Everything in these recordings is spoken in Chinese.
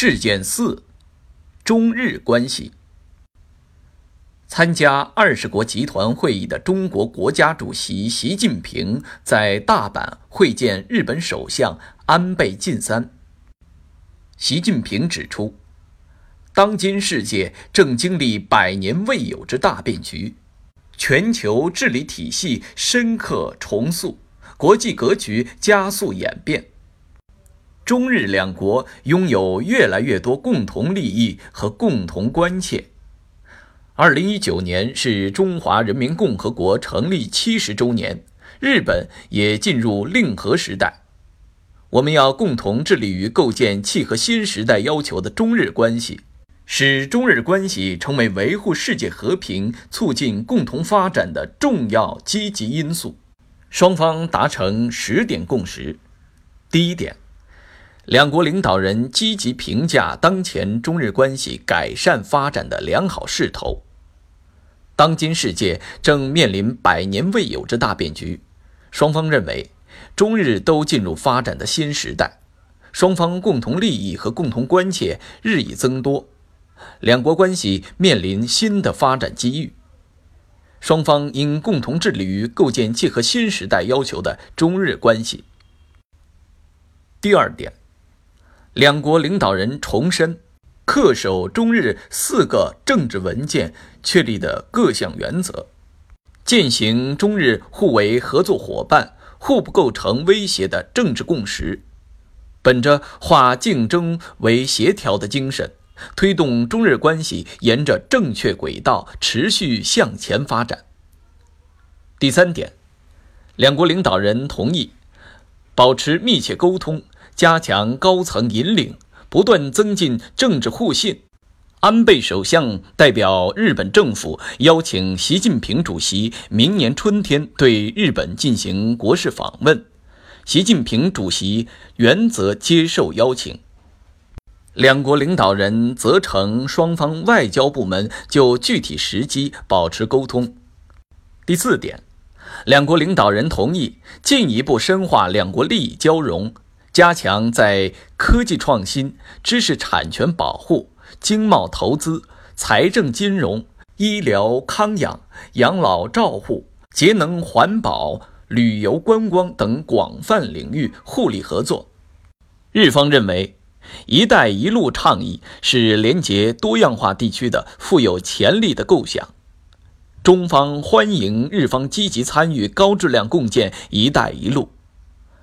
事件四：中日关系。参加二十国集团会议的中国国家主席习近平在大阪会见日本首相安倍晋三。习近平指出，当今世界正经历百年未有之大变局，全球治理体系深刻重塑，国际格局加速演变。中日两国拥有越来越多共同利益和共同关切。二零一九年是中华人民共和国成立七十周年，日本也进入令和时代。我们要共同致力于构建契合新时代要求的中日关系，使中日关系成为维护世界和平、促进共同发展的重要积极因素。双方达成十点共识。第一点。两国领导人积极评价当前中日关系改善发展的良好势头。当今世界正面临百年未有之大变局，双方认为中日都进入发展的新时代，双方共同利益和共同关切日益增多，两国关系面临新的发展机遇。双方应共同致力于构建契合新时代要求的中日关系。第二点。两国领导人重申恪守中日四个政治文件确立的各项原则，践行中日互为合作伙伴、互不构成威胁的政治共识，本着化竞争为协调的精神，推动中日关系沿着正确轨道持续向前发展。第三点，两国领导人同意保持密切沟通。加强高层引领，不断增进政治互信。安倍首相代表日本政府邀请习近平主席明年春天对日本进行国事访问，习近平主席原则接受邀请。两国领导人责成双方外交部门就具体时机保持沟通。第四点，两国领导人同意进一步深化两国利益交融。加强在科技创新、知识产权保护、经贸投资、财政金融、医疗康养、养老照护、节能环保、旅游观光等广泛领域互利合作。日方认为，“一带一路”倡议是连接多样化地区的富有潜力的构想，中方欢迎日方积极参与高质量共建“一带一路”。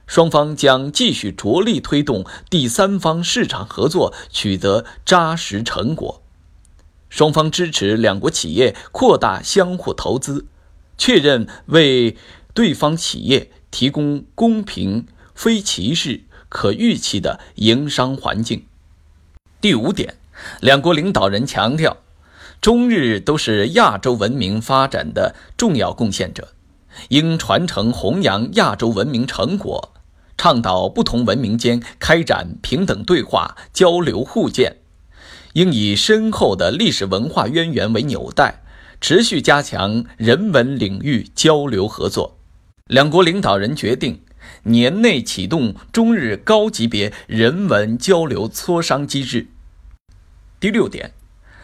双方将继续着力推动第三方市场合作取得扎实成果。双方支持两国企业扩大相互投资，确认为对方企业提供公平、非歧视、可预期的营商环境。第五点，两国领导人强调，中日都是亚洲文明发展的重要贡献者，应传承弘扬亚洲文明成果。倡导不同文明间开展平等对话、交流互鉴，应以深厚的历史文化渊源为纽带，持续加强人文领域交流合作。两国领导人决定年内启动中日高级别人文交流磋商机制。第六点，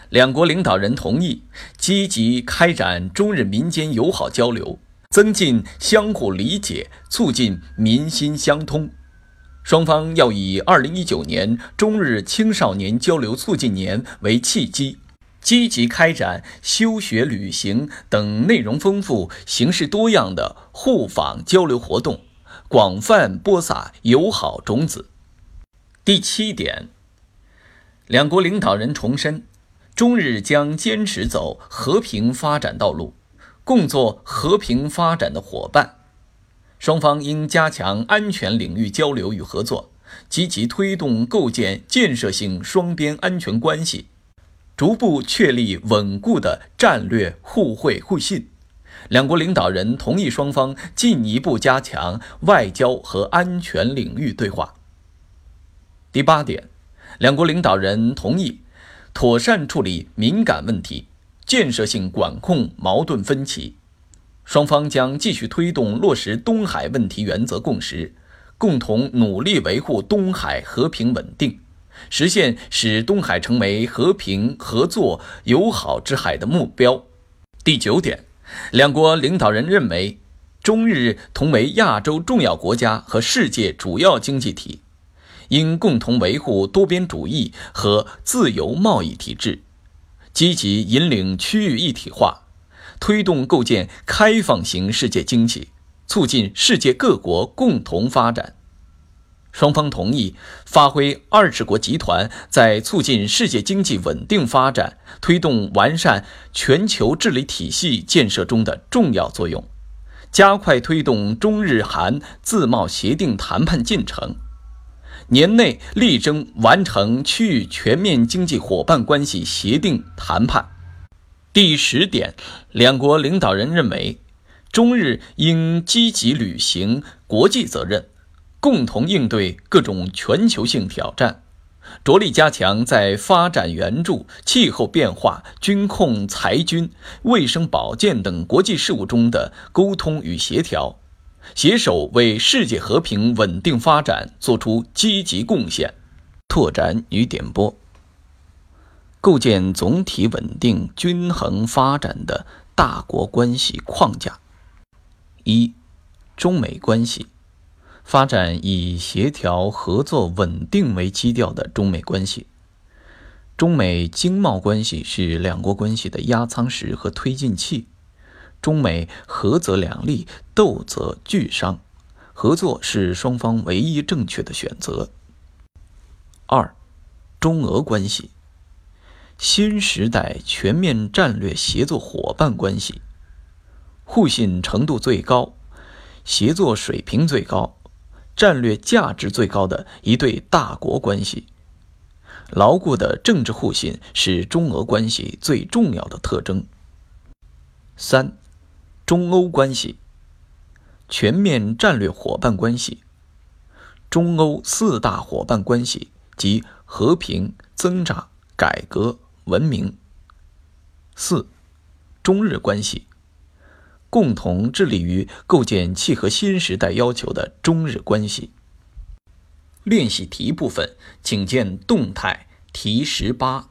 两国领导人同意积极开展中日民间友好交流。增进相互理解，促进民心相通。双方要以二零一九年中日青少年交流促进年为契机，积极开展修学旅行等内容丰富、形式多样的互访交流活动，广泛播撒友好种子。第七点，两国领导人重申，中日将坚持走和平发展道路。共作和平发展的伙伴，双方应加强安全领域交流与合作，积极推动构建建设性双边安全关系，逐步确立稳固的战略互惠互信。两国领导人同意双方进一步加强外交和安全领域对话。第八点，两国领导人同意妥善处理敏感问题。建设性管控矛盾分歧，双方将继续推动落实东海问题原则共识，共同努力维护东海和平稳定，实现使东海成为和平、合作、友好之海的目标。第九点，两国领导人认为，中日同为亚洲重要国家和世界主要经济体，应共同维护多边主义和自由贸易体制，积极引领区域一体化，推动构建开放型世界经济，促进世界各国共同发展。双方同意发挥二十国集团在促进世界经济稳定发展、推动完善全球治理体系建设中的重要作用，加快推动中日韩自贸协定谈判进程，年内力争完成区域全面经济伙伴关系协定谈判。第十点，两国领导人认为，中日应积极履行国际责任。共同应对各种全球性挑战，着力加强在发展援助、气候变化、军控、裁军、卫生保健等国际事务中的沟通与协调，携手为世界和平稳定发展作出积极贡献。拓展与点拨：构建总体稳定、均衡发展的大国关系框架。一、中美关系。发展以协调、合作、稳定为基调的中美关系。中美经贸关系是两国关系的压舱石和推进器。中美合则两利，斗则俱伤。合作是双方唯一正确的选择。二，中俄关系，新时代全面战略协作伙伴关系，互信程度最高，协作水平最高。战略价值最高的一对大国关系，牢固的政治互信是中俄关系最重要的特征。三，中欧关系，全面战略伙伴关系，中欧四大伙伴关系及和平、增长、改革、文明。四，中日关系。共同致力于构建契合新时代要求的中日关系。练习题部分，请见动态题十八。